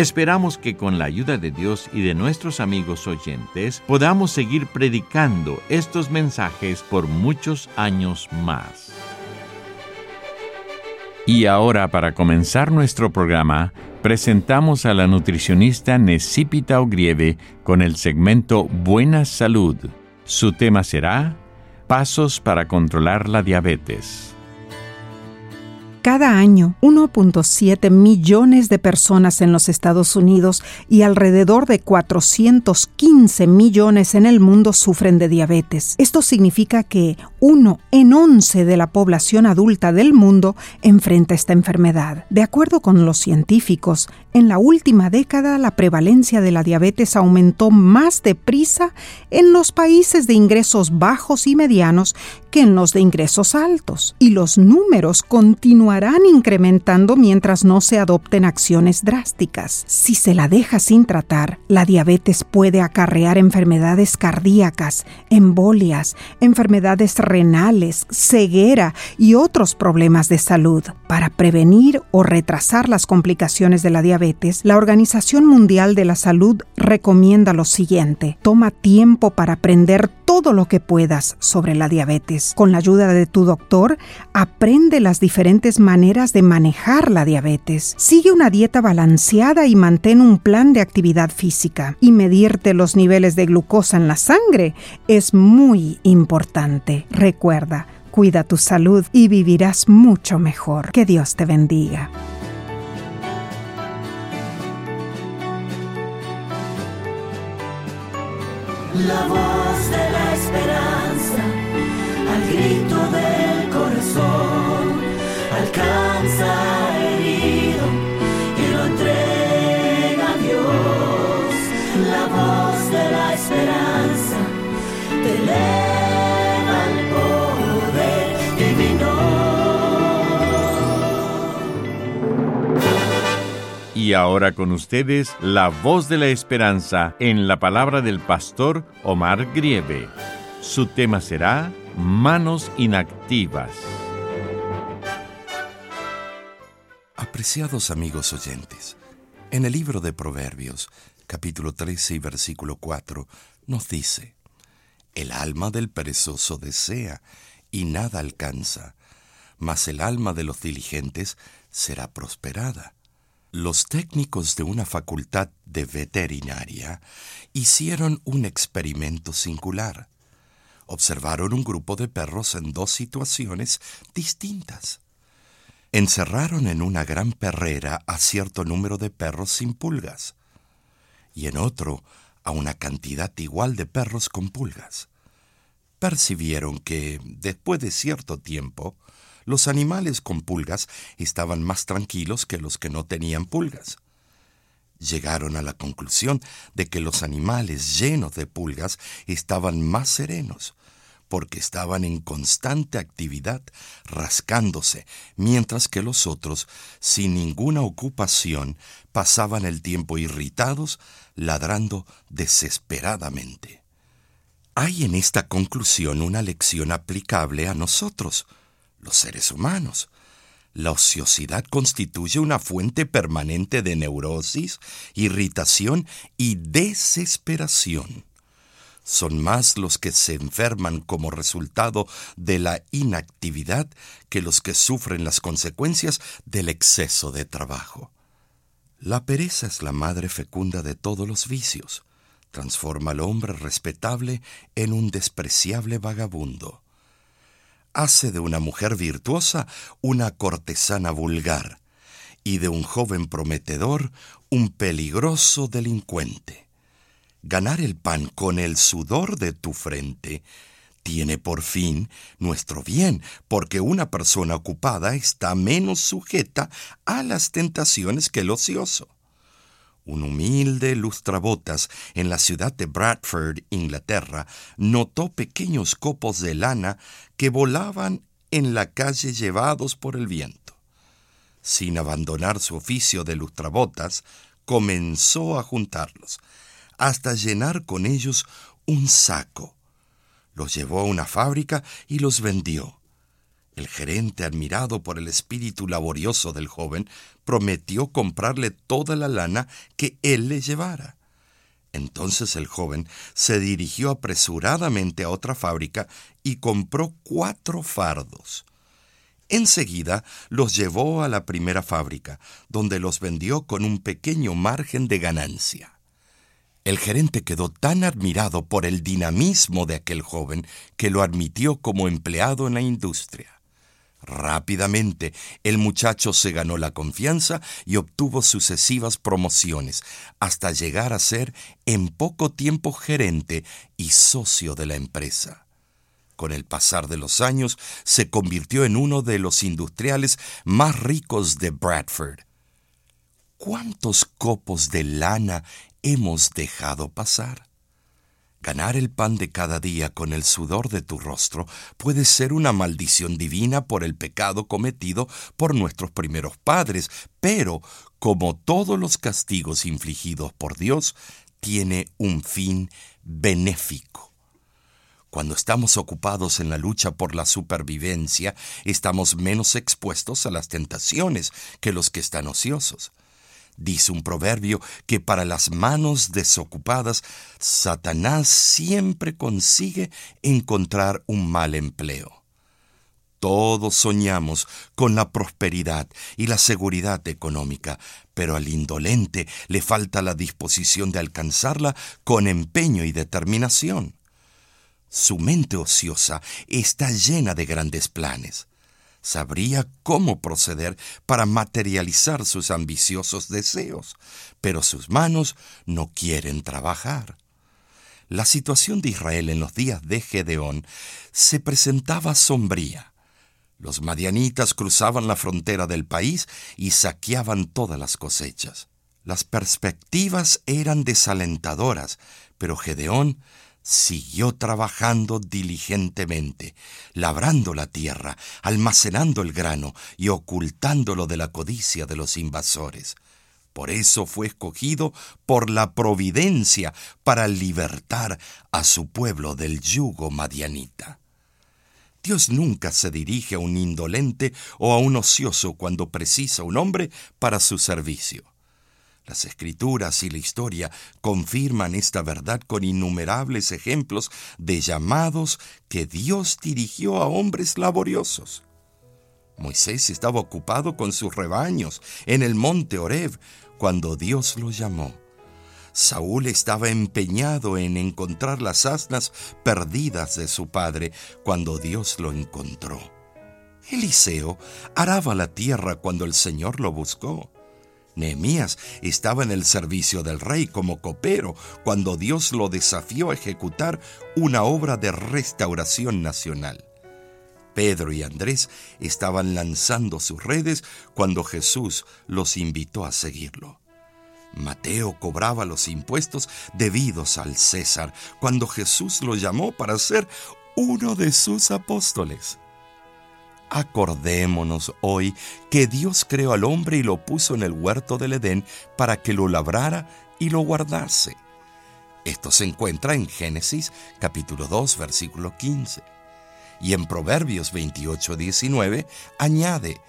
Esperamos que con la ayuda de Dios y de nuestros amigos oyentes podamos seguir predicando estos mensajes por muchos años más. Y ahora, para comenzar nuestro programa, presentamos a la nutricionista Necipita Ogrieve con el segmento Buena Salud. Su tema será Pasos para controlar la diabetes. Cada año, 1.7 millones de personas en los Estados Unidos y alrededor de 415 millones en el mundo sufren de diabetes. Esto significa que uno en 11 de la población adulta del mundo enfrenta esta enfermedad. De acuerdo con los científicos, en la última década la prevalencia de la diabetes aumentó más deprisa en los países de ingresos bajos y medianos que en los de ingresos altos, y los números continuarán incrementando mientras no se adopten acciones drásticas. Si se la deja sin tratar, la diabetes puede acarrear enfermedades cardíacas, embolias, enfermedades renales, ceguera y otros problemas de salud. Para prevenir o retrasar las complicaciones de la diabetes, la Organización Mundial de la Salud recomienda lo siguiente. Toma tiempo para aprender todo lo que puedas sobre la diabetes. Con la ayuda de tu doctor, aprende las diferentes maneras de manejar la diabetes. Sigue una dieta balanceada y mantén un plan de actividad física. Y medirte los niveles de glucosa en la sangre es muy importante. Recuerda, cuida tu salud y vivirás mucho mejor. Que Dios te bendiga. La voz de la esperanza, al grito del corazón, Y ahora con ustedes, la voz de la esperanza en la palabra del pastor Omar Grieve. Su tema será Manos inactivas. Apreciados amigos oyentes, en el libro de Proverbios, capítulo 13 y versículo 4, nos dice, El alma del perezoso desea y nada alcanza, mas el alma de los diligentes será prosperada. Los técnicos de una facultad de veterinaria hicieron un experimento singular. Observaron un grupo de perros en dos situaciones distintas. Encerraron en una gran perrera a cierto número de perros sin pulgas y en otro a una cantidad igual de perros con pulgas. Percibieron que, después de cierto tiempo, los animales con pulgas estaban más tranquilos que los que no tenían pulgas. Llegaron a la conclusión de que los animales llenos de pulgas estaban más serenos, porque estaban en constante actividad rascándose, mientras que los otros, sin ninguna ocupación, pasaban el tiempo irritados, ladrando desesperadamente. Hay en esta conclusión una lección aplicable a nosotros, los seres humanos. La ociosidad constituye una fuente permanente de neurosis, irritación y desesperación. Son más los que se enferman como resultado de la inactividad que los que sufren las consecuencias del exceso de trabajo. La pereza es la madre fecunda de todos los vicios. Transforma al hombre respetable en un despreciable vagabundo. Hace de una mujer virtuosa una cortesana vulgar y de un joven prometedor un peligroso delincuente. Ganar el pan con el sudor de tu frente tiene por fin nuestro bien, porque una persona ocupada está menos sujeta a las tentaciones que el ocioso. Un humilde lustrabotas en la ciudad de Bradford, Inglaterra, notó pequeños copos de lana que volaban en la calle llevados por el viento. Sin abandonar su oficio de lustrabotas, comenzó a juntarlos, hasta llenar con ellos un saco. Los llevó a una fábrica y los vendió. El gerente, admirado por el espíritu laborioso del joven, prometió comprarle toda la lana que él le llevara. Entonces el joven se dirigió apresuradamente a otra fábrica y compró cuatro fardos. Enseguida los llevó a la primera fábrica, donde los vendió con un pequeño margen de ganancia. El gerente quedó tan admirado por el dinamismo de aquel joven que lo admitió como empleado en la industria. Rápidamente el muchacho se ganó la confianza y obtuvo sucesivas promociones, hasta llegar a ser en poco tiempo gerente y socio de la empresa. Con el pasar de los años se convirtió en uno de los industriales más ricos de Bradford. ¿Cuántos copos de lana hemos dejado pasar. Ganar el pan de cada día con el sudor de tu rostro puede ser una maldición divina por el pecado cometido por nuestros primeros padres, pero, como todos los castigos infligidos por Dios, tiene un fin benéfico. Cuando estamos ocupados en la lucha por la supervivencia, estamos menos expuestos a las tentaciones que los que están ociosos. Dice un proverbio que para las manos desocupadas, Satanás siempre consigue encontrar un mal empleo. Todos soñamos con la prosperidad y la seguridad económica, pero al indolente le falta la disposición de alcanzarla con empeño y determinación. Su mente ociosa está llena de grandes planes sabría cómo proceder para materializar sus ambiciosos deseos, pero sus manos no quieren trabajar. La situación de Israel en los días de Gedeón se presentaba sombría. Los madianitas cruzaban la frontera del país y saqueaban todas las cosechas. Las perspectivas eran desalentadoras, pero Gedeón siguió trabajando diligentemente, labrando la tierra, almacenando el grano y ocultándolo de la codicia de los invasores. Por eso fue escogido por la providencia para libertar a su pueblo del yugo madianita. Dios nunca se dirige a un indolente o a un ocioso cuando precisa un hombre para su servicio. Las escrituras y la historia confirman esta verdad con innumerables ejemplos de llamados que Dios dirigió a hombres laboriosos. Moisés estaba ocupado con sus rebaños en el monte Horeb cuando Dios lo llamó. Saúl estaba empeñado en encontrar las asnas perdidas de su padre cuando Dios lo encontró. Eliseo araba la tierra cuando el Señor lo buscó. Nehemías estaba en el servicio del rey como copero cuando Dios lo desafió a ejecutar una obra de restauración nacional. Pedro y Andrés estaban lanzando sus redes cuando Jesús los invitó a seguirlo. Mateo cobraba los impuestos debidos al César cuando Jesús lo llamó para ser uno de sus apóstoles. Acordémonos hoy que Dios creó al hombre y lo puso en el huerto del Edén para que lo labrara y lo guardase. Esto se encuentra en Génesis capítulo 2 versículo 15. Y en Proverbios 28, 19 añade,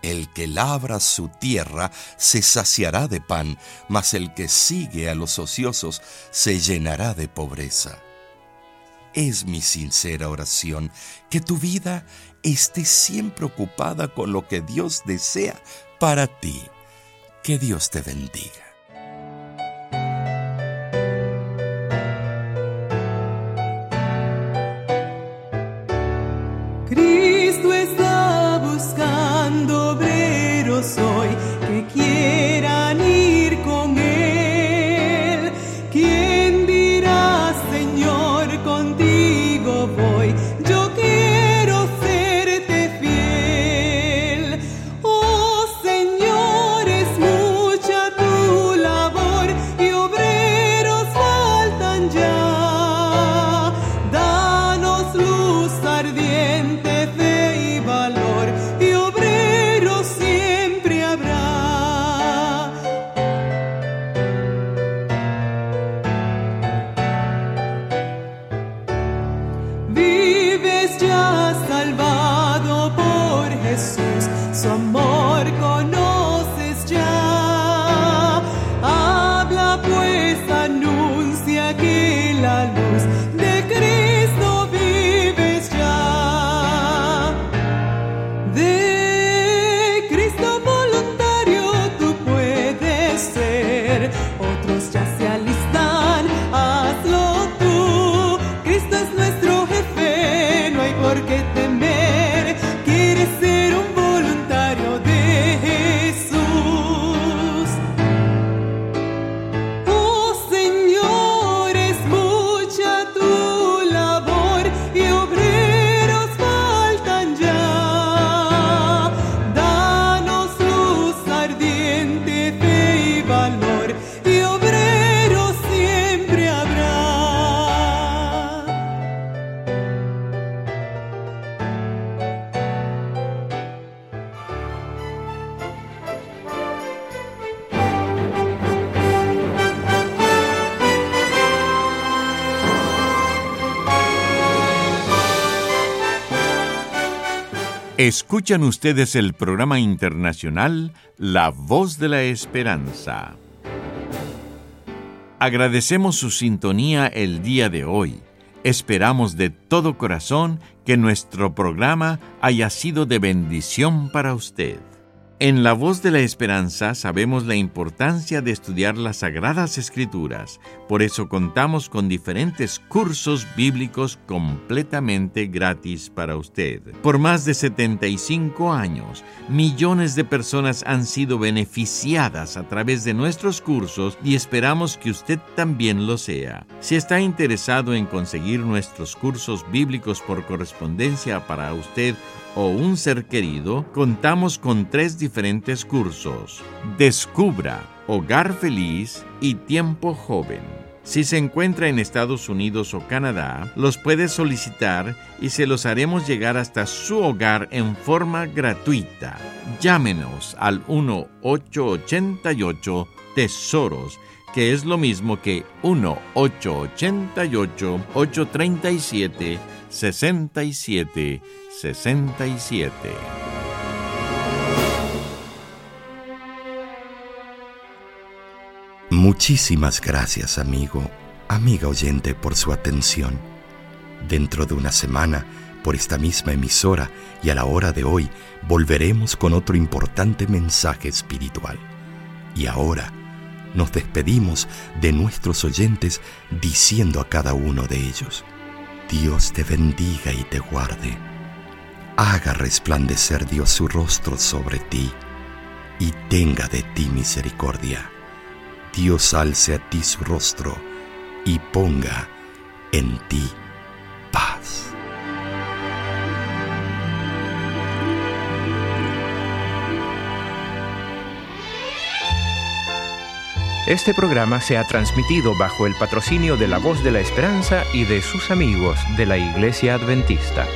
el que labra su tierra se saciará de pan, mas el que sigue a los ociosos se llenará de pobreza. Es mi sincera oración que tu vida esté siempre ocupada con lo que Dios desea para ti. Que Dios te bendiga. Escuchan ustedes el programa internacional La Voz de la Esperanza. Agradecemos su sintonía el día de hoy. Esperamos de todo corazón que nuestro programa haya sido de bendición para usted. En La Voz de la Esperanza sabemos la importancia de estudiar las Sagradas Escrituras, por eso contamos con diferentes cursos bíblicos completamente gratis para usted. Por más de 75 años, millones de personas han sido beneficiadas a través de nuestros cursos y esperamos que usted también lo sea. Si está interesado en conseguir nuestros cursos bíblicos por correspondencia para usted, o un ser querido, contamos con tres diferentes cursos. Descubra, Hogar Feliz y Tiempo Joven. Si se encuentra en Estados Unidos o Canadá, los puede solicitar y se los haremos llegar hasta su hogar en forma gratuita. Llámenos al 1-888 Tesoros, que es lo mismo que 1-888-837-67 67. Muchísimas gracias, amigo, amiga oyente, por su atención. Dentro de una semana, por esta misma emisora y a la hora de hoy, volveremos con otro importante mensaje espiritual. Y ahora nos despedimos de nuestros oyentes diciendo a cada uno de ellos, Dios te bendiga y te guarde. Haga resplandecer Dios su rostro sobre ti y tenga de ti misericordia. Dios alce a ti su rostro y ponga en ti paz. Este programa se ha transmitido bajo el patrocinio de la Voz de la Esperanza y de sus amigos de la Iglesia Adventista.